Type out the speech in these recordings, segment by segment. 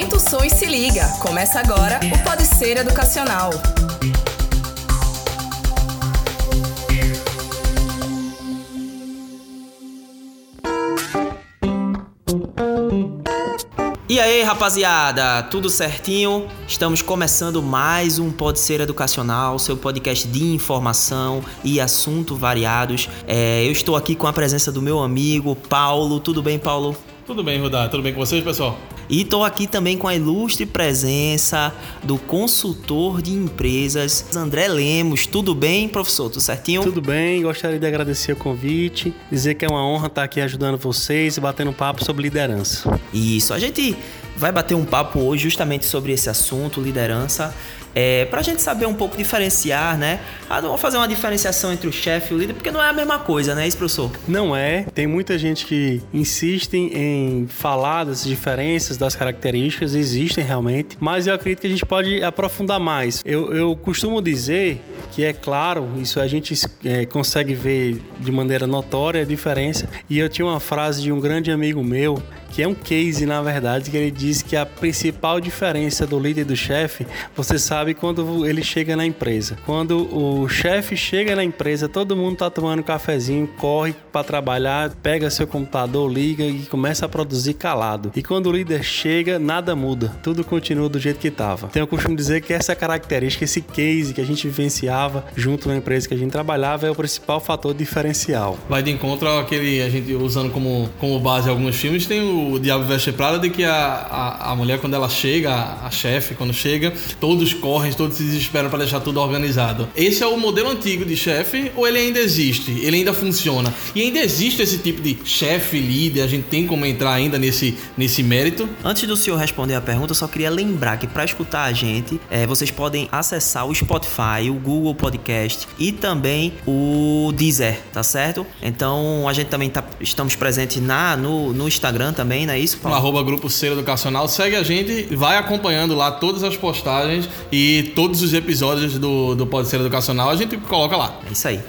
Aumenta o som e se liga. Começa agora o Pode Ser Educacional. E aí, rapaziada, tudo certinho? Estamos começando mais um Pode Ser Educacional, seu podcast de informação e assuntos variados. É, eu estou aqui com a presença do meu amigo Paulo. Tudo bem, Paulo? Tudo bem, Rudá. Tudo bem com vocês, pessoal? E estou aqui também com a ilustre presença do consultor de empresas, André Lemos. Tudo bem, professor? Tudo certinho? Tudo bem, gostaria de agradecer o convite, dizer que é uma honra estar aqui ajudando vocês e batendo um papo sobre liderança. Isso, a gente vai bater um papo hoje justamente sobre esse assunto, liderança. É, para a gente saber um pouco diferenciar, né? Ah, vamos fazer uma diferenciação entre o chefe e o líder, porque não é a mesma coisa, né, isso, professor? Não é. Tem muita gente que insiste em falar das diferenças, das características, existem realmente, mas eu acredito que a gente pode aprofundar mais. Eu, eu costumo dizer que é claro, isso a gente é, consegue ver de maneira notória a diferença. E eu tinha uma frase de um grande amigo meu que é um case, na verdade, que ele diz que a principal diferença do líder e do chefe, você sabe quando ele chega na empresa. Quando o chefe chega na empresa, todo mundo tá tomando um cafezinho, corre para trabalhar, pega seu computador, liga e começa a produzir calado. E quando o líder chega, nada muda, tudo continua do jeito que estava. Então eu costumo dizer que essa característica, esse case que a gente vivenciava junto na empresa que a gente trabalhava é o principal fator diferencial. Vai de encontro àquele, a gente usando como, como base alguns filmes, tem o Diabo Veste Prada de que a, a, a, mulher, quando ela chega, a, a chefe, quando chega, todos correm, todos se desesperam para deixar tudo organizado. Esse é o modelo antigo de chefe ou ele ainda existe? Ele ainda funciona? E ainda existe esse tipo de chefe, líder? A gente tem como entrar ainda nesse, nesse mérito? Antes do senhor responder a pergunta, eu só queria lembrar que para escutar a gente, é, vocês podem acessar o Spotify, o Google Podcast e também o Deezer, tá certo? Então a gente também tá, estamos presentes na, no, no Instagram também também, não é isso, Paulo? No arroba Grupo Ser Educacional. Segue a gente, vai acompanhando lá todas as postagens e todos os episódios do, do Pode Ser Educacional. A gente coloca lá. É isso aí.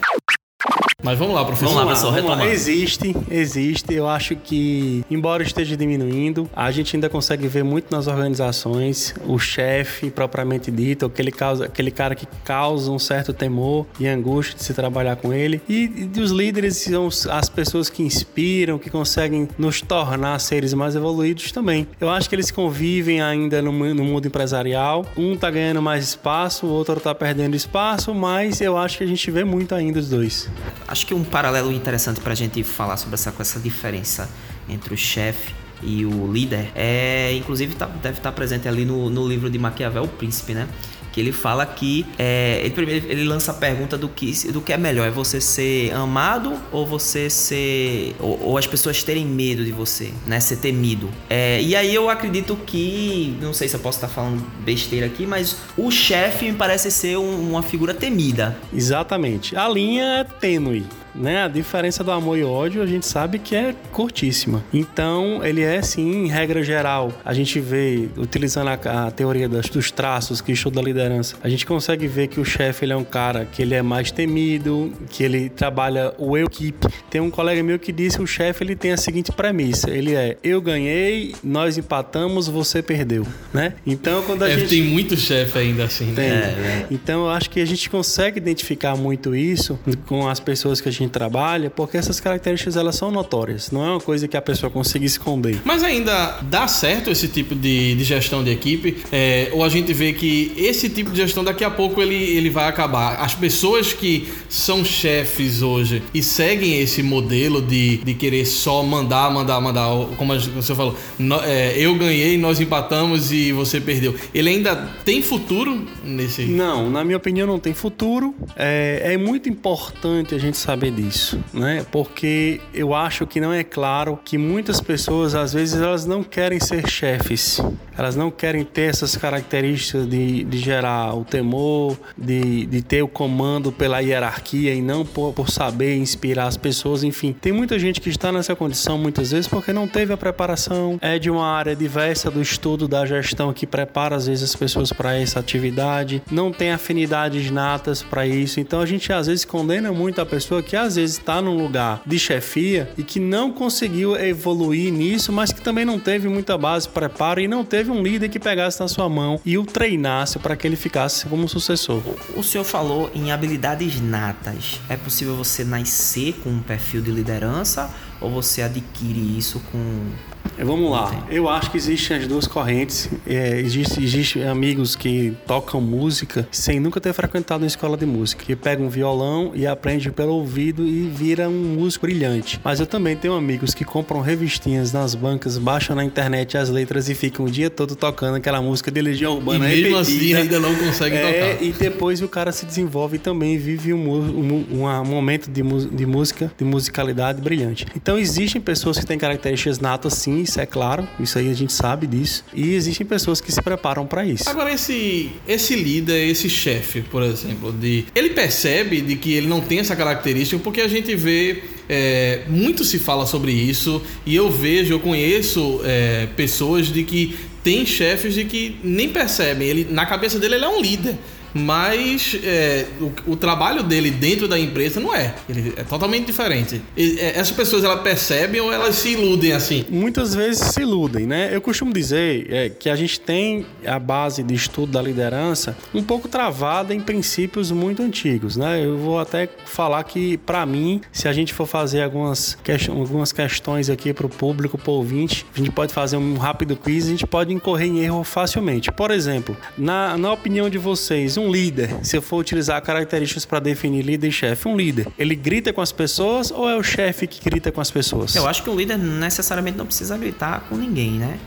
Mas vamos lá, professor. Vamos lá, professor, retomar. Existe, existe. Eu acho que, embora esteja diminuindo, a gente ainda consegue ver muito nas organizações o chefe, propriamente dito, aquele, causa, aquele cara que causa um certo temor e angústia de se trabalhar com ele. E, e os líderes são as pessoas que inspiram, que conseguem nos tornar seres mais evoluídos também. Eu acho que eles convivem ainda no, no mundo empresarial. Um tá ganhando mais espaço, o outro tá perdendo espaço, mas eu acho que a gente vê muito ainda os dois. Acho que um paralelo interessante para a gente falar sobre essa, essa diferença entre o chefe e o líder é, inclusive, tá, deve estar tá presente ali no, no livro de Maquiavel, O Príncipe, né? Que ele fala que é, ele, primeiro, ele lança a pergunta do que, do que é melhor, é você ser amado ou você ser ou, ou as pessoas terem medo de você, né, ser temido. É, e aí eu acredito que, não sei se eu posso estar falando besteira aqui, mas o chefe me parece ser um, uma figura temida. Exatamente. A linha é tênue né? A diferença do amor e ódio a gente sabe que é curtíssima. Então, ele é sim, em regra geral, a gente vê, utilizando a, a teoria das, dos traços que estuda a liderança, a gente consegue ver que o chefe ele é um cara que ele é mais temido, que ele trabalha o eu equipe. Tem um colega meu que disse que o chefe ele tem a seguinte premissa: ele é eu ganhei, nós empatamos, você perdeu, né? Então, quando a é, gente tem muito chefe ainda assim, né? Tem. É, é. Então, eu acho que a gente consegue identificar muito isso com as pessoas que a gente gente trabalha, porque essas características elas são notórias, não é uma coisa que a pessoa consiga esconder. Mas ainda dá certo esse tipo de, de gestão de equipe? É, ou a gente vê que esse tipo de gestão daqui a pouco ele, ele vai acabar? As pessoas que são chefes hoje e seguem esse modelo de, de querer só mandar, mandar, mandar, como você falou, no, é, eu ganhei, nós empatamos e você perdeu. Ele ainda tem futuro nesse? Não, na minha opinião não tem futuro. É, é muito importante a gente saber disso, né? Porque eu acho que não é claro que muitas pessoas, às vezes, elas não querem ser chefes, elas não querem ter essas características de, de gerar o temor, de, de ter o comando pela hierarquia e não por, por saber inspirar as pessoas, enfim. Tem muita gente que está nessa condição muitas vezes porque não teve a preparação, é de uma área diversa do estudo da gestão que prepara às vezes as pessoas para essa atividade, não tem afinidades natas para isso, então a gente às vezes condena muito a pessoa que às vezes está num lugar de chefia e que não conseguiu evoluir nisso, mas que também não teve muita base, preparo e não teve um líder que pegasse na sua mão e o treinasse para que ele ficasse como sucessor. O senhor falou em habilidades natas. É possível você nascer com um perfil de liderança ou você adquire isso com Vamos lá. Eu acho que existem as duas correntes. É, existe, existe amigos que tocam música sem nunca ter frequentado uma escola de música, que pegam um violão e aprende pelo ouvido e vira um músico brilhante. Mas eu também tenho amigos que compram revistinhas nas bancas, baixam na internet as letras e ficam o dia todo tocando aquela música de Legião Urbana. E mesmo assim repetida. assim ainda não conseguem é, tocar. E depois o cara se desenvolve e também vive um, um, um momento de, de música, de musicalidade brilhante. Então existem pessoas que têm características natas sim isso é claro, isso aí a gente sabe disso. E existem pessoas que se preparam para isso. Agora, esse, esse líder, esse chefe, por exemplo, de, ele percebe de que ele não tem essa característica porque a gente vê. É, muito se fala sobre isso e eu vejo, eu conheço é, pessoas de que tem chefes de que nem percebem. Ele, na cabeça dele, ele é um líder mas é, o, o, trabalho dele dentro da empresa não é. Ele é totalmente diferente. E, é, essas pessoas elas percebem ou elas se iludem assim? Muitas vezes se iludem, né? Eu costumo dizer é, que a gente tem a base de estudo da liderança um pouco travada em princípios muito antigos, né? Eu vou até falar que, para mim, se a gente for fazer algumas, questões, algumas questões aqui para o público, para o ouvinte, a gente pode fazer um rápido quiz, a gente pode incorrer em erro facilmente. Por exemplo, na, na opinião de vocês, um líder, se eu for utilizar características para definir líder e chefe, um líder, ele grita com as pessoas ou é o chefe que grita com as pessoas? Eu acho que o líder necessariamente não precisa gritar com ninguém, né?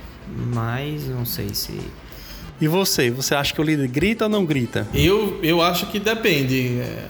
Mas não sei se e você? Você acha que o líder grita ou não grita? Eu, eu acho que depende. É,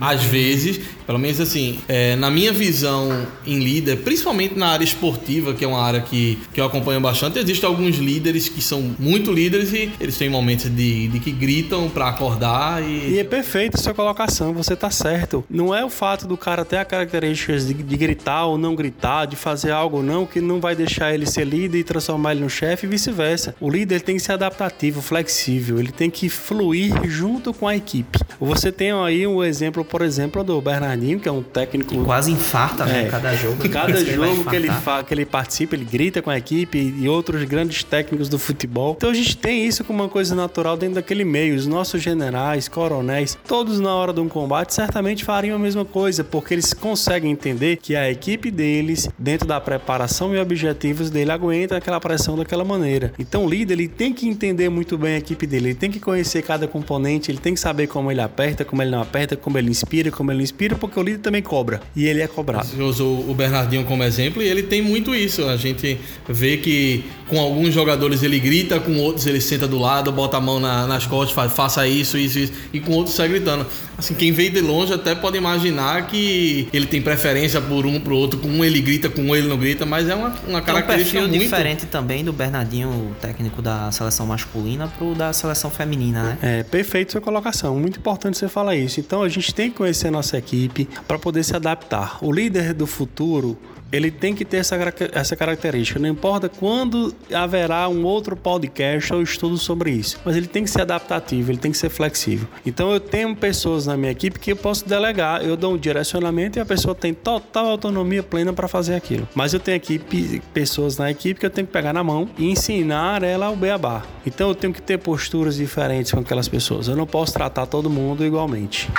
às vezes, pelo menos assim, é, na minha visão em líder, principalmente na área esportiva, que é uma área que, que eu acompanho bastante, existem alguns líderes que são muito líderes e eles têm momentos de, de que gritam para acordar e... E é perfeito a sua colocação, você tá certo. Não é o fato do cara ter a características de, de gritar ou não gritar, de fazer algo ou não, que não vai deixar ele ser líder e transformar ele no chefe e vice-versa. O líder tem que ser adaptativo, flexível, ele tem que fluir junto com a equipe. Você tem aí um exemplo, por exemplo, do Bernard Bernardinho, que é um técnico. Que quase infarta, né? É, cada jogo. Cada jogo que ele, que ele participa, ele grita com a equipe e outros grandes técnicos do futebol. Então a gente tem isso como uma coisa natural dentro daquele meio. Os nossos generais, coronéis, todos na hora de um combate certamente fariam a mesma coisa, porque eles conseguem entender que a equipe deles, dentro da preparação e objetivos dele, aguenta aquela pressão daquela maneira. Então o líder ele tem que entender muito bem a equipe dele, ele tem que conhecer cada componente, ele tem que saber como ele aperta, como ele não aperta, como ele inspira, como ele inspira, porque o líder também cobra. E ele é cobrado. Você usou o Bernardinho como exemplo e ele tem muito isso. A gente vê que com alguns jogadores ele grita, com outros ele senta do lado, bota a mão na, nas costas, faz, faça isso, isso, isso. E com outros sai gritando. Assim, quem veio de longe até pode imaginar que ele tem preferência por um pro outro. Com um ele grita, com um ele não grita, mas é uma, uma característica é um muito... diferente também do Bernardinho, o técnico da seleção masculina, pro da seleção feminina, né? É, perfeito sua colocação. Muito importante você falar isso. Então a gente tem que conhecer a nossa equipe para poder se adaptar. O líder do futuro ele tem que ter essa, essa característica. Não importa quando haverá um outro podcast ou estudo sobre isso, mas ele tem que ser adaptativo, ele tem que ser flexível. Então eu tenho pessoas na minha equipe que eu posso delegar, eu dou um direcionamento e a pessoa tem total autonomia plena para fazer aquilo. Mas eu tenho equipe, pessoas na equipe que eu tenho que pegar na mão e ensinar ela o beabá. Então eu tenho que ter posturas diferentes com aquelas pessoas. Eu não posso tratar todo mundo igualmente.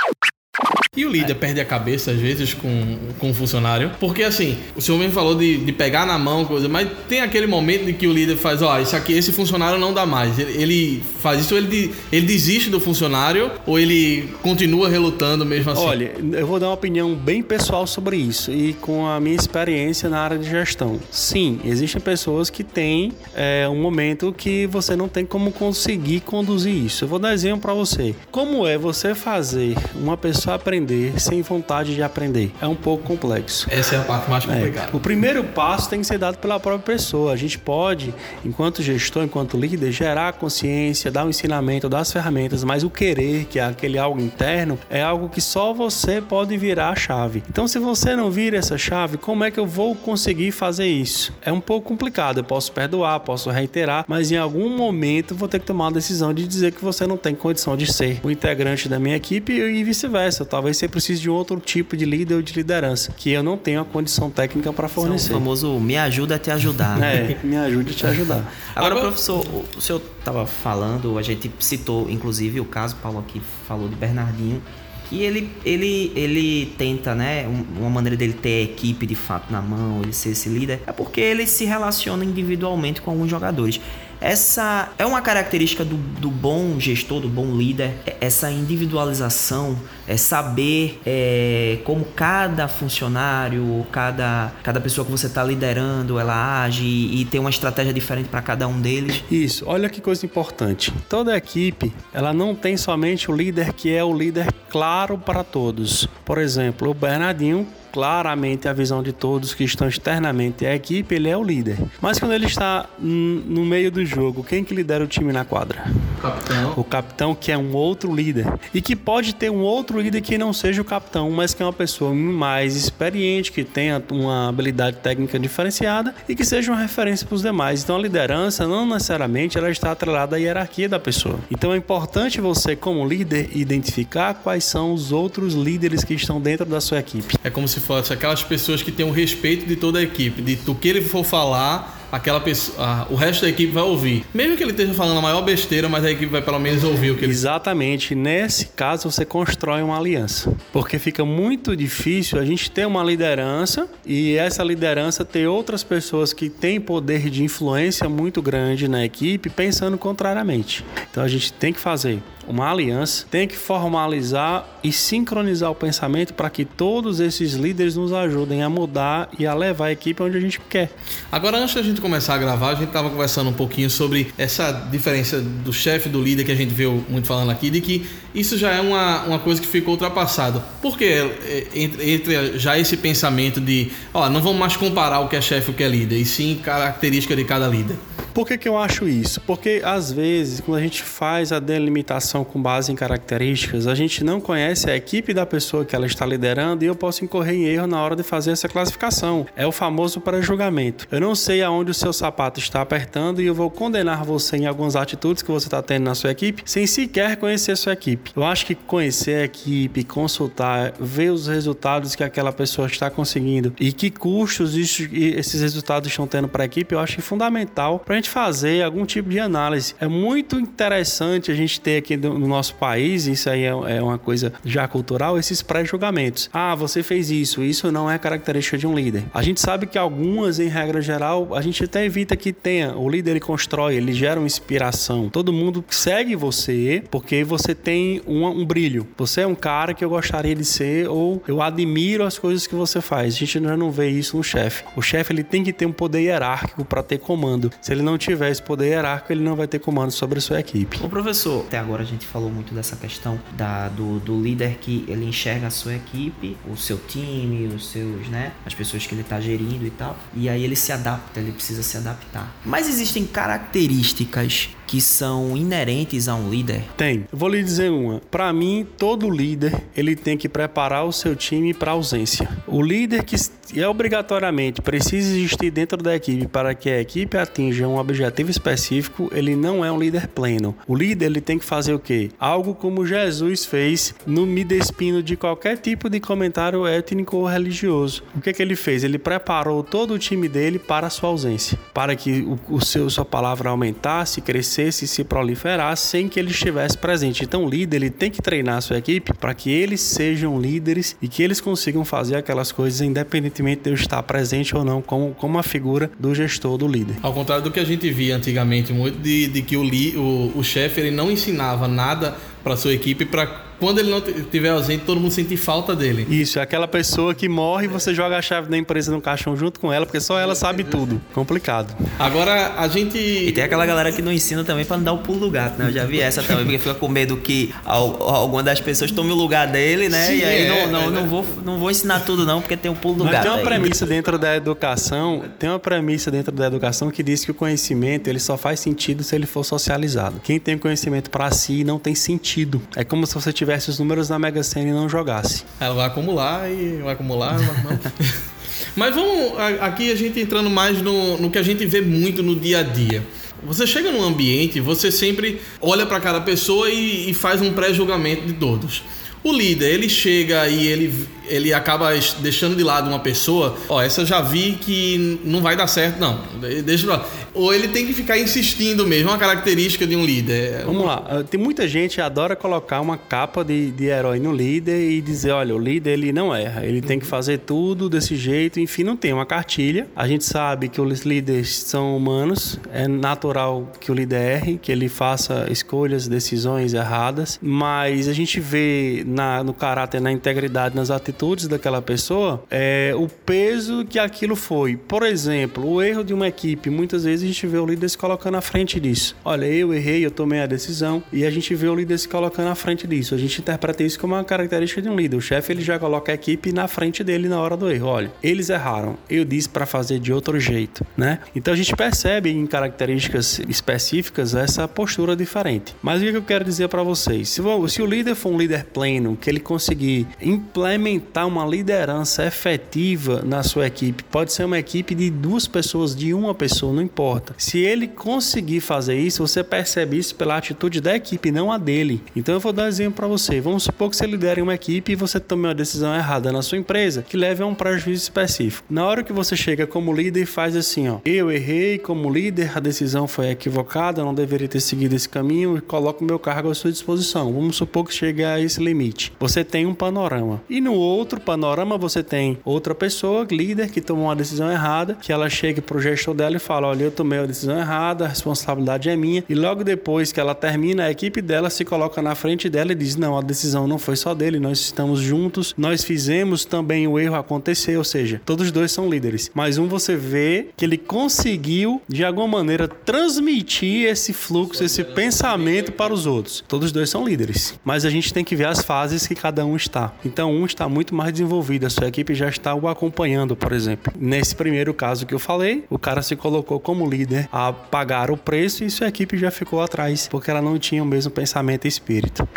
E o líder é. perde a cabeça, às vezes, com, com o funcionário. Porque, assim, o senhor mesmo falou de, de pegar na mão, coisa, mas tem aquele momento de que o líder faz: ó, oh, isso aqui, esse funcionário não dá mais. Ele, ele faz isso, ele, ele desiste do funcionário ou ele continua relutando mesmo assim? Olha, eu vou dar uma opinião bem pessoal sobre isso e com a minha experiência na área de gestão. Sim, existem pessoas que têm é, um momento que você não tem como conseguir conduzir isso. Eu vou dar exemplo para você. Como é você fazer uma pessoa aprender aprender sem vontade de aprender. É um pouco complexo. Essa é a parte mais é. complicada. É. O primeiro passo tem que ser dado pela própria pessoa. A gente pode, enquanto gestor, enquanto líder, gerar consciência, dar o um ensinamento, dar as ferramentas, mas o querer, que é aquele algo interno, é algo que só você pode virar a chave. Então, se você não vira essa chave, como é que eu vou conseguir fazer isso? É um pouco complicado. Eu posso perdoar, posso reiterar, mas em algum momento vou ter que tomar a decisão de dizer que você não tem condição de ser o integrante da minha equipe e vice-versa. Talvez talvez você precise de outro tipo de líder ou de liderança, que eu não tenho a condição técnica para fornecer. o famoso me ajuda a te ajudar. Né? É, me ajude a te ajudar. Agora, Agora, professor, o senhor estava falando, a gente citou inclusive o caso, Paulo aqui falou de Bernardinho, que ele, ele, ele tenta, né? Uma maneira dele ter a equipe de fato na mão, ele ser esse líder, é porque ele se relaciona individualmente com alguns jogadores. Essa é uma característica do, do bom gestor, do bom líder, é essa individualização, é saber é, como cada funcionário, cada, cada pessoa que você está liderando, ela age e tem uma estratégia diferente para cada um deles. Isso, olha que coisa importante. Toda equipe, ela não tem somente o líder que é o líder claro para todos. Por exemplo, o Bernardinho claramente a visão de todos que estão externamente à equipe, ele é o líder. Mas quando ele está no meio do jogo, quem que lidera o time na quadra? O capitão. O capitão que é um outro líder e que pode ter um outro líder que não seja o capitão, mas que é uma pessoa mais experiente, que tenha uma habilidade técnica diferenciada e que seja uma referência para os demais. Então a liderança não necessariamente ela está atrelada à hierarquia da pessoa. Então é importante você como líder identificar quais são os outros líderes que estão dentro da sua equipe. É como se fosse aquelas pessoas que têm o respeito de toda a equipe, de do que ele for falar, aquela pessoa, a, o resto da equipe vai ouvir. Mesmo que ele esteja falando a maior besteira, mas a equipe vai pelo menos ouvir o que ele Exatamente. Nesse caso, você constrói uma aliança. Porque fica muito difícil a gente ter uma liderança e essa liderança ter outras pessoas que têm poder de influência muito grande na equipe pensando contrariamente. Então a gente tem que fazer uma aliança, tem que formalizar e sincronizar o pensamento para que todos esses líderes nos ajudem a mudar e a levar a equipe onde a gente quer. Agora, antes da gente começar a gravar, a gente estava conversando um pouquinho sobre essa diferença do chefe do líder que a gente viu muito falando aqui, de que isso já é uma, uma coisa que ficou ultrapassado. Por que é, entre, entre já esse pensamento de, ó, não vamos mais comparar o que é chefe e o que é líder, e sim característica de cada líder? Por que, que eu acho isso? Porque às vezes, quando a gente faz a delimitação com base em características, a gente não conhece a equipe da pessoa que ela está liderando e eu posso incorrer em erro na hora de fazer essa classificação. É o famoso pré-julgamento. Eu não sei aonde o seu sapato está apertando e eu vou condenar você em algumas atitudes que você está tendo na sua equipe sem sequer conhecer a sua equipe. Eu acho que conhecer a equipe, consultar, ver os resultados que aquela pessoa está conseguindo e que custos esses resultados estão tendo para a equipe, eu acho fundamental para a gente gente fazer algum tipo de análise. É muito interessante a gente ter aqui no nosso país, isso aí é, é uma coisa já cultural, esses pré-julgamentos. Ah, você fez isso, isso não é característica de um líder. A gente sabe que algumas, em regra geral, a gente até evita que tenha. O líder ele constrói, ele gera uma inspiração. Todo mundo segue você porque você tem um, brilho. Você é um cara que eu gostaria de ser ou eu admiro as coisas que você faz. A gente já não vê isso no chefe. O chefe ele tem que ter um poder hierárquico para ter comando. Se ele não não tiver esse poder hierárquico, ele não vai ter comando sobre a sua equipe. O professor, até agora a gente falou muito dessa questão da, do, do líder que ele enxerga a sua equipe, o seu time, os seus, né, as pessoas que ele está gerindo e tal, e aí ele se adapta, ele precisa se adaptar. Mas existem características que são inerentes a um líder? Tem. Eu vou lhe dizer uma. Para mim, todo líder ele tem que preparar o seu time para ausência. O líder que é obrigatoriamente precisa existir dentro da equipe para que a equipe atinja um objetivo específico, ele não é um líder pleno. O líder ele tem que fazer o quê? Algo como Jesus fez no me despino de qualquer tipo de comentário étnico ou religioso. O que, que ele fez? Ele preparou todo o time dele para a sua ausência, para que o, o seu sua palavra aumentasse, crescesse crescesse e se proliferasse sem que ele estivesse presente. Então, o líder ele tem que treinar a sua equipe para que eles sejam líderes e que eles consigam fazer aquelas coisas independentemente de eu estar presente ou não como, como a figura do gestor, do líder. Ao contrário do que a gente via antigamente, muito de, de que o, o, o chefe ele não ensinava nada para sua equipe para quando ele não estiver ausente, todo mundo sentir falta dele. Isso, é aquela pessoa que morre e você joga a chave da empresa no caixão junto com ela, porque só ela sabe tudo. Complicado. Agora, a gente. E tem aquela galera que não ensina também para não dar o pulo do gato, né? Eu já vi essa também, porque fica com medo que alguma das pessoas tome o lugar dele, né? Sim, e aí é, não, não, é, não, vou, não vou ensinar tudo, não, porque tem o pulo do Mas gato. Tem uma aí. premissa dentro da educação, tem uma premissa dentro da educação que diz que o conhecimento ele só faz sentido se ele for socializado. Quem tem conhecimento para si não tem sentido. É como se você tivesse os números na Mega Sena e não jogasse. Ela vai acumular e vai acumular. Vai Mas vamos aqui a gente entrando mais no, no que a gente vê muito no dia a dia. Você chega num ambiente, você sempre olha para cada pessoa e, e faz um pré-julgamento de todos. O líder, ele chega e ele, ele acaba deixando de lado uma pessoa, ó, essa eu já vi que não vai dar certo, não. Deixa lá. Ou ele tem que ficar insistindo mesmo, uma característica de um líder. Vamos lá, ah, tem muita gente que adora colocar uma capa de, de herói no líder e dizer, olha, o líder ele não erra, ele tem que fazer tudo desse jeito, enfim, não tem uma cartilha. A gente sabe que os líderes são humanos, é natural que o líder erre, que ele faça escolhas, decisões erradas, mas a gente vê na, no caráter, na integridade, nas atitudes daquela pessoa, é, o peso que aquilo foi. Por exemplo, o erro de uma equipe, muitas vezes a gente vê o líder se colocando à frente disso. Olha, eu errei, eu tomei a decisão, e a gente vê o líder se colocando à frente disso. A gente interpreta isso como uma característica de um líder. O chefe ele já coloca a equipe na frente dele na hora do erro. Olha, eles erraram, eu disse para fazer de outro jeito, né? Então a gente percebe em características específicas essa postura diferente. Mas o que eu quero dizer para vocês? Se, se o líder for um líder pleno, que ele conseguir implementar uma liderança efetiva na sua equipe, pode ser uma equipe de duas pessoas, de uma pessoa, não importa. Se ele conseguir fazer isso, você percebe isso pela atitude da equipe, não a dele. Então eu vou dar um exemplo para você. Vamos supor que você lidera uma equipe e você tome uma decisão errada na sua empresa que leve a um prejuízo específico. Na hora que você chega como líder e faz assim, ó, eu errei como líder, a decisão foi equivocada, não deveria ter seguido esse caminho e coloco meu cargo à sua disposição. Vamos supor que chegue a esse limite. Você tem um panorama. E no outro panorama você tem outra pessoa, líder, que tomou uma decisão errada, que ela chega pro gestor dela e fala: Olha, eu tomei a decisão errada, a responsabilidade é minha. E logo depois que ela termina, a equipe dela se coloca na frente dela e diz: Não, a decisão não foi só dele, nós estamos juntos, nós fizemos também o erro acontecer. Ou seja, todos dois são líderes. Mas um você vê que ele conseguiu, de alguma maneira, transmitir esse fluxo, esse pensamento para os outros. Todos dois são líderes. Mas a gente tem que ver as fases que cada um está. Então, um está muito mais desenvolvido, a sua equipe já está o acompanhando, por exemplo. Nesse primeiro caso que eu falei, o cara se colocou como líder a pagar o preço e sua equipe já ficou atrás, porque ela não tinha o mesmo pensamento e espírito.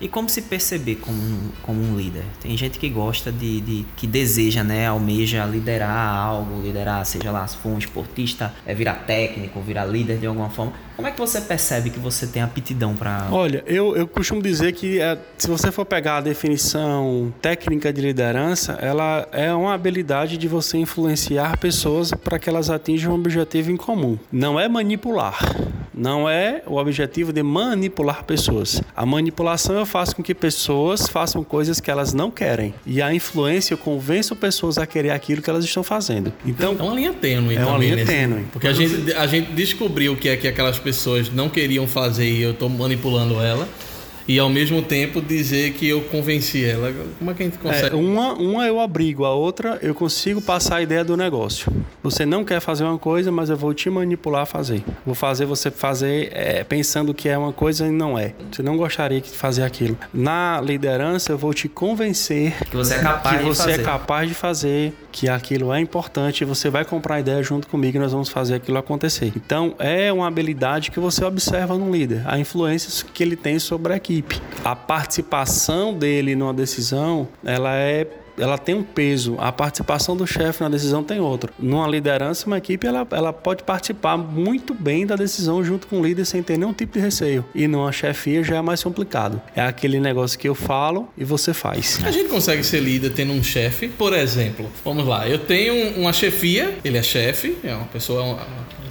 E como se perceber como um, como um líder? Tem gente que gosta de, de, que deseja, né, almeja liderar algo, liderar, seja lá, se for um esportista, é virar técnico, virar líder de alguma forma. Como é que você percebe que você tem aptidão para? Olha, eu, eu costumo dizer que é, se você for pegar a definição técnica de liderança, ela é uma habilidade de você influenciar pessoas para que elas atinjam um objetivo em comum. Não é manipular. Não é o objetivo de manipular pessoas. A manipulação eu faço com que pessoas façam coisas que elas não querem. E a influência eu convenço pessoas a querer aquilo que elas estão fazendo. Então, é uma linha tênue É uma linha nesse... tênue. Porque a gente, a gente descobriu o que é que aquelas pessoas não queriam fazer e eu estou manipulando ela e ao mesmo tempo dizer que eu convenci ela. Como é que a gente consegue? É, uma, uma eu abrigo, a outra eu consigo passar a ideia do negócio. Você não quer fazer uma coisa, mas eu vou te manipular a fazer. Vou fazer você fazer é, pensando que é uma coisa e não é. Você não gostaria de fazer aquilo. Na liderança, eu vou te convencer que você é capaz, que você de, é fazer. É capaz de fazer, que aquilo é importante. Você vai comprar a ideia junto comigo e nós vamos fazer aquilo acontecer. Então, é uma habilidade que você observa no líder, a influência que ele tem sobre a equipe. A participação dele numa decisão, ela é ela tem um peso. A participação do chefe na decisão tem outro. Numa liderança, uma equipe ela, ela pode participar muito bem da decisão junto com o líder sem ter nenhum tipo de receio. E numa chefia já é mais complicado. É aquele negócio que eu falo e você faz. A gente consegue ser líder tendo um chefe, por exemplo. Vamos lá, eu tenho uma chefia, ele é chefe, é uma pessoa,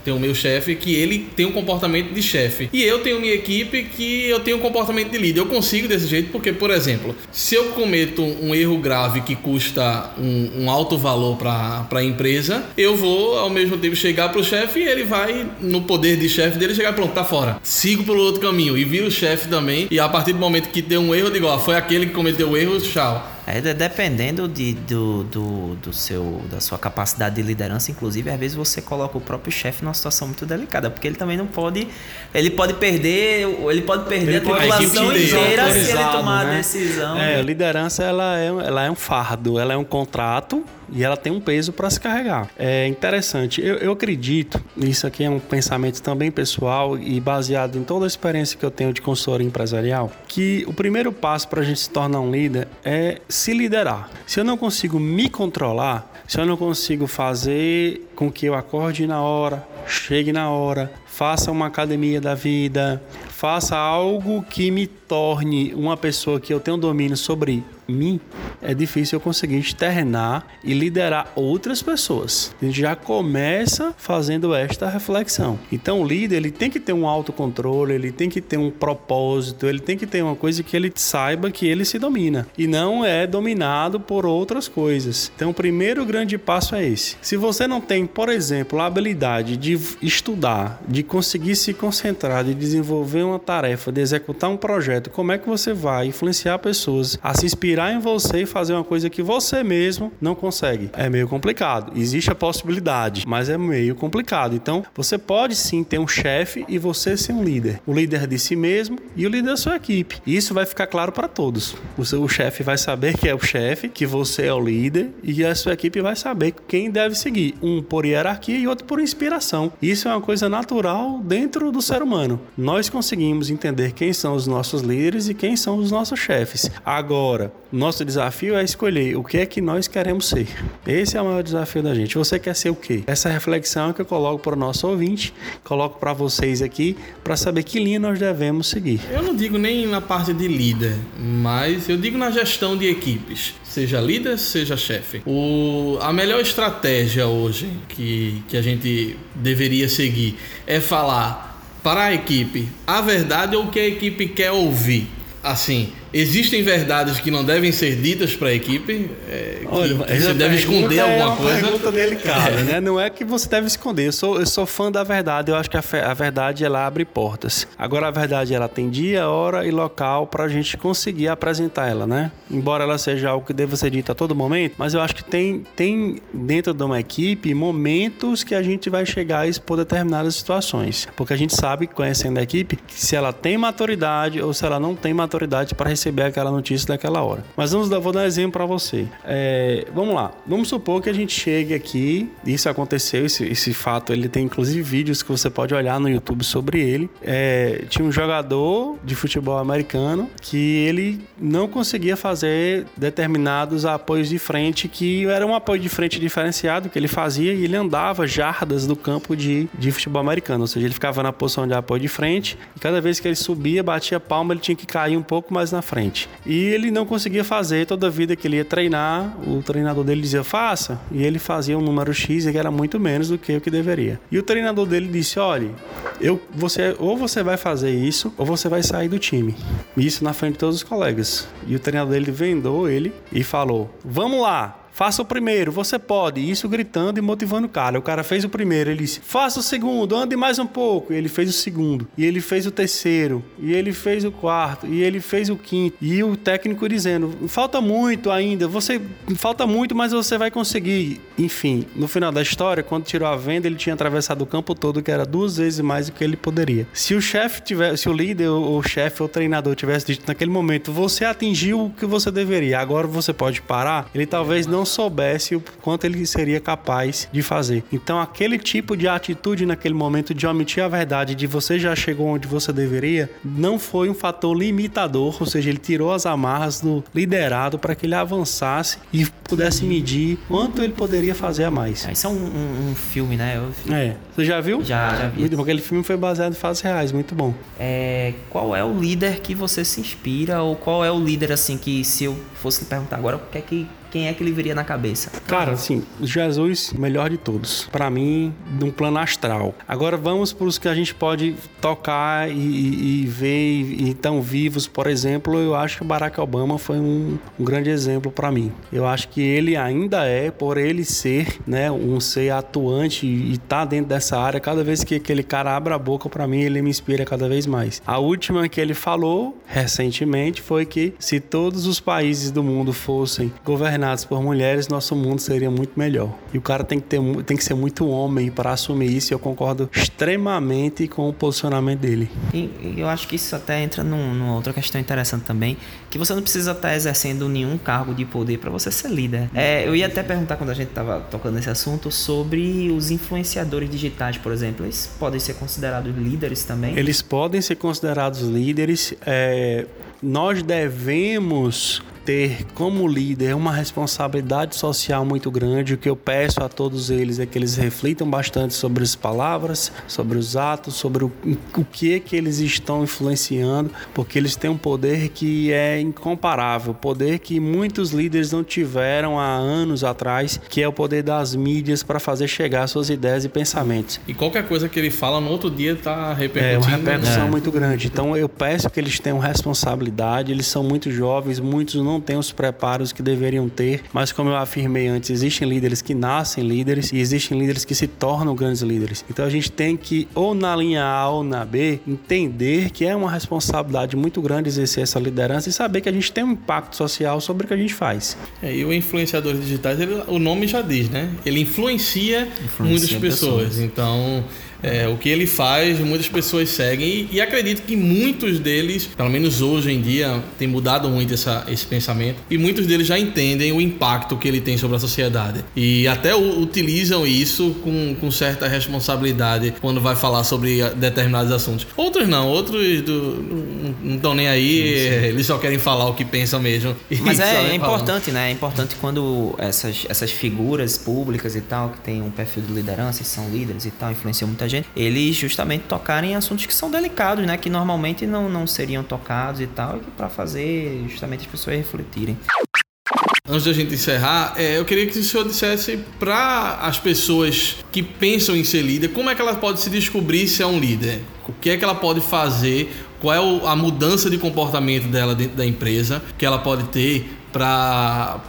tem o meu chefe que ele tem um comportamento de chefe. E eu tenho minha equipe que eu tenho um comportamento de líder. Eu consigo desse jeito porque, por exemplo, se eu cometo um erro grave que custa um, um alto valor para a empresa, eu vou ao mesmo tempo chegar para o chefe e ele vai, no poder de chefe dele, chegar pronto, tá fora. Sigo pelo outro caminho e viro o chefe também. E a partir do momento que deu um erro, eu digo, ó, foi aquele que cometeu o erro, tchau. É, dependendo de, do, do, do, seu, da sua capacidade de liderança, inclusive, às vezes você coloca o próprio chefe numa situação muito delicada, porque ele também não pode. Ele pode perder. Ele pode perder ele a tripulação inteira se ele tomar né? a decisão. É, a liderança ela é, ela é um fardo, ela é um contrato e ela tem um peso para se carregar. É interessante, eu, eu acredito, isso aqui é um pensamento também pessoal e baseado em toda a experiência que eu tenho de consultoria empresarial, que o primeiro passo para a gente se tornar um líder é se liderar. Se eu não consigo me controlar, se eu não consigo fazer com que eu acorde na hora, chegue na hora, faça uma academia da vida, faça algo que me torne uma pessoa que eu tenho domínio sobre mim, é difícil eu conseguir externar e liderar outras pessoas. A gente já começa fazendo esta reflexão. Então, o líder ele tem que ter um autocontrole, ele tem que ter um propósito, ele tem que ter uma coisa que ele saiba que ele se domina e não é dominado por outras coisas. Então, o primeiro grande passo é esse. Se você não tem, por exemplo, a habilidade de estudar, de conseguir se concentrar, de desenvolver uma tarefa, de executar um projeto, como é que você vai influenciar pessoas a se inspirar em você e fazer uma coisa que você mesmo não consegue? É meio complicado. Existe a possibilidade, mas é meio complicado. Então, você pode sim ter um chefe e você ser um líder. O líder de si mesmo e o líder da sua equipe. Isso vai ficar claro para todos. O seu chefe vai saber que é o chefe, que você é o líder e a sua equipe vai saber quem deve seguir. Um por hierarquia e outro por inspiração. Isso é uma coisa natural dentro do ser humano. Nós conseguimos entender quem são os nossos líderes e quem são os nossos chefes. Agora, nosso desafio é escolher o que é que nós queremos ser. Esse é o maior desafio da gente. Você quer ser o quê? Essa reflexão que eu coloco para o nosso ouvinte, coloco para vocês aqui, para saber que linha nós devemos seguir. Eu não digo nem na parte de líder, mas eu digo na gestão de equipes. Seja líder, seja chefe. O, a melhor estratégia hoje que, que a gente deveria seguir é falar para a equipe a verdade ou o que a equipe quer ouvir. Assim, Existem verdades que não devem ser ditas para a equipe? É, Olha, você deve esconder alguma é uma coisa? pergunta delicada, é. né? Não é que você deve esconder. Eu sou, eu sou fã da verdade. Eu acho que a, a verdade ela abre portas. Agora a verdade ela tem dia, hora e local para a gente conseguir apresentar ela, né? Embora ela seja algo que deva ser dito a todo momento, mas eu acho que tem, tem dentro de uma equipe momentos que a gente vai chegar a expor determinadas situações, porque a gente sabe, conhecendo a equipe, que se ela tem maturidade ou se ela não tem maturidade para receber receber aquela notícia daquela hora. Mas vamos dar, vou dar um exemplo para você. É, vamos lá. Vamos supor que a gente chegue aqui. Isso aconteceu, esse, esse fato. Ele tem inclusive vídeos que você pode olhar no YouTube sobre ele. É, tinha um jogador de futebol americano que ele não conseguia fazer determinados apoios de frente que era um apoio de frente diferenciado que ele fazia e ele andava jardas do campo de, de futebol americano. Ou seja, ele ficava na posição de apoio de frente e cada vez que ele subia, batia palma, ele tinha que cair um pouco mais na frente. E ele não conseguia fazer toda a vida que ele ia treinar, o treinador dele dizia faça, e ele fazia um número X que era muito menos do que o que deveria. E o treinador dele disse: olha, eu, você, ou você vai fazer isso, ou você vai sair do time. Isso na frente de todos os colegas. E o treinador dele vendou ele e falou: vamos lá, Faça o primeiro, você pode. Isso gritando e motivando o cara. O cara fez o primeiro, ele disse: faça o segundo, ande mais um pouco. E ele fez o segundo. E ele fez o terceiro. E ele fez o quarto. E ele fez o quinto. E o técnico dizendo: falta muito ainda. Você falta muito, mas você vai conseguir. Enfim, no final da história, quando tirou a venda, ele tinha atravessado o campo todo, que era duas vezes mais do que ele poderia. Se o chefe tivesse, se o líder, o chefe ou o treinador tivesse dito naquele momento: você atingiu o que você deveria, agora você pode parar, ele talvez não soubesse o quanto ele seria capaz de fazer. Então, aquele tipo de atitude naquele momento de omitir a verdade, de você já chegou onde você deveria, não foi um fator limitador, ou seja, ele tirou as amarras do liderado para que ele avançasse e pudesse medir quanto ele poderia fazer a mais. Isso é um, um, um filme, né? Eu... É. Você já viu? Já, já vi. Muito, aquele filme foi baseado em fatos reais, muito bom. É, qual é o líder que você se inspira ou qual é o líder assim que se eu fosse lhe perguntar agora, o que é que quem é que lhe viria na cabeça? Cara, assim, Jesus, melhor de todos. Para mim, num plano astral. Agora vamos para os que a gente pode tocar e, e, e ver e estão vivos. Por exemplo, eu acho que Barack Obama foi um, um grande exemplo para mim. Eu acho que ele ainda é, por ele ser, né, um ser atuante e tá dentro dessa área. Cada vez que aquele cara abre a boca para mim, ele me inspira cada vez mais. A última que ele falou recentemente foi que se todos os países do mundo fossem governados governados por mulheres, nosso mundo seria muito melhor. E o cara tem que, ter, tem que ser muito homem para assumir isso, e eu concordo extremamente com o posicionamento dele. E, eu acho que isso até entra num, numa outra questão interessante também, que você não precisa estar exercendo nenhum cargo de poder para você ser líder. É, eu ia até perguntar quando a gente estava tocando nesse assunto sobre os influenciadores digitais, por exemplo. Eles podem ser considerados líderes também? Eles podem ser considerados líderes. É, nós devemos ter como líder uma responsabilidade social muito grande. O que eu peço a todos eles é que eles reflitam bastante sobre as palavras, sobre os atos, sobre o, o que é que eles estão influenciando, porque eles têm um poder que é incomparável, poder que muitos líderes não tiveram há anos atrás, que é o poder das mídias para fazer chegar suas ideias e pensamentos. E qualquer coisa que ele fala no outro dia está repercutindo. É uma repercussão é. muito grande. Então eu peço que eles tenham responsabilidade. Eles são muito jovens, muitos não não têm os preparos que deveriam ter, mas como eu afirmei antes, existem líderes que nascem líderes e existem líderes que se tornam grandes líderes. Então a gente tem que, ou na linha A ou na B, entender que é uma responsabilidade muito grande exercer essa liderança e saber que a gente tem um impacto social sobre o que a gente faz. É, e o influenciador digitais, ele, o nome já diz, né? Ele influencia, influencia muitas pessoas. pessoas. Então é, o que ele faz, muitas pessoas seguem e, e, acredito que muitos deles, pelo menos hoje em dia, tem mudado muito essa, esse pensamento e muitos deles já entendem o impacto que ele tem sobre a sociedade e até o, utilizam isso com, com certa responsabilidade quando vai falar sobre determinados assuntos. Outros não, outros do, não estão nem aí, sim, sim. eles só querem falar o que pensam mesmo. Mas é, é importante, né? É importante quando essas, essas figuras públicas e tal, que têm um perfil de liderança e são líderes e tal, influenciam muita gente, eles justamente tocarem em assuntos que são delicados, né? Que normalmente não, não seriam tocados e tal, e para fazer justamente as pessoas refletirem. Antes da gente encerrar, é, eu queria que o senhor dissesse para as pessoas que pensam em ser líder, como é que ela pode se descobrir se é um líder? O que é que ela pode fazer? Qual é a mudança de comportamento dela dentro da empresa que ela pode ter para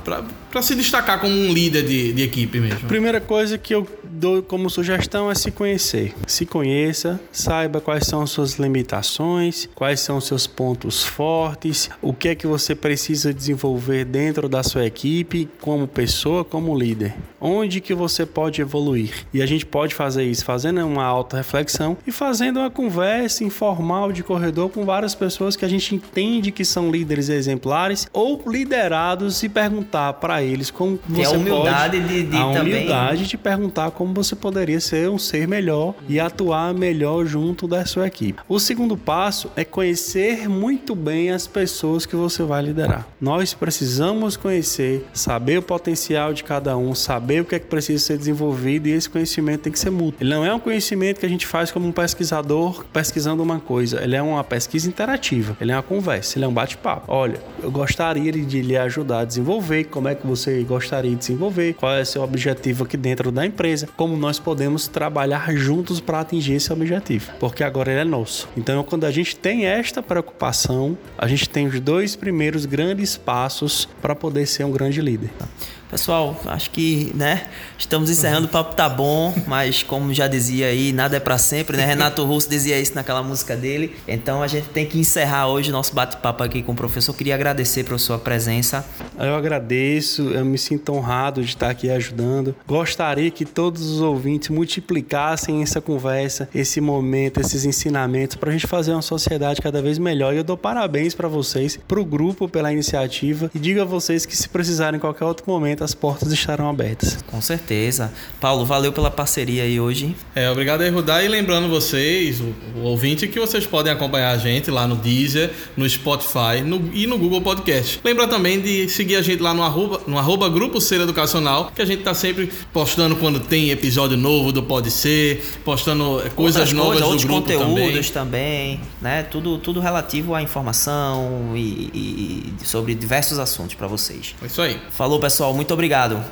se destacar como um líder de, de equipe mesmo? Primeira coisa que eu dou como sugestão é se conhecer. Se conheça, saiba quais são suas limitações, quais são seus pontos fortes, o que é que você precisa desenvolver dentro da sua equipe como pessoa, como líder. Onde que você pode evoluir? E a gente pode fazer isso fazendo uma auto reflexão e fazendo uma conversa informal de corredor com várias pessoas que a gente entende que são líderes exemplares ou liderados e perguntar para eles como Tem você a humildade pode, de, de a humildade também... de perguntar como você poderia ser um ser melhor e atuar melhor junto da sua equipe. O segundo passo é conhecer muito bem as pessoas que você vai liderar. Nós precisamos conhecer, saber o potencial de cada um, saber o que é que precisa ser desenvolvido e esse conhecimento tem que ser mútuo. Ele não é um conhecimento que a gente faz como um pesquisador pesquisando uma coisa, ele é uma pesquisa interativa, ele é uma conversa, ele é um bate-papo. Olha, eu gostaria de lhe ajudar a desenvolver, como é que você gostaria de desenvolver, qual é seu objetivo aqui dentro da empresa, como nós podemos trabalhar juntos para atingir esse objetivo, porque agora ele é nosso. Então, quando a gente tem esta preocupação, a gente tem os dois primeiros grandes passos para poder ser um grande líder. Pessoal, acho que, né, estamos encerrando, o papo tá bom, mas como já dizia aí, nada é para sempre, né? Renato Russo dizia isso naquela música dele. Então a gente tem que encerrar hoje nosso bate-papo aqui com o professor. queria agradecer pela sua presença. Eu agradeço, eu me sinto honrado de estar aqui ajudando. Gostaria que todos os ouvintes multiplicassem essa conversa, esse momento, esses ensinamentos para a gente fazer uma sociedade cada vez melhor. E eu dou parabéns para vocês, para o grupo pela iniciativa e digo a vocês que se precisarem em qualquer outro momento momento as portas estarão abertas. Com certeza. Paulo, valeu pela parceria aí hoje. É, obrigado aí, Rudá. E lembrando vocês, o, o, ouvinte, que vocês podem acompanhar a gente lá no Deezer, no Spotify no, e no Google Podcast. Lembra também de seguir a gente lá no arroba, no arroba Grupo Ser Educacional, que a gente tá sempre postando quando tem episódio novo do Pode Ser, postando coisas Outras novas coisas, do outros grupo conteúdos também. também, né? Tudo, tudo relativo à informação e, e sobre diversos assuntos para vocês. É isso aí. Falou, pessoal. Muito obrigado.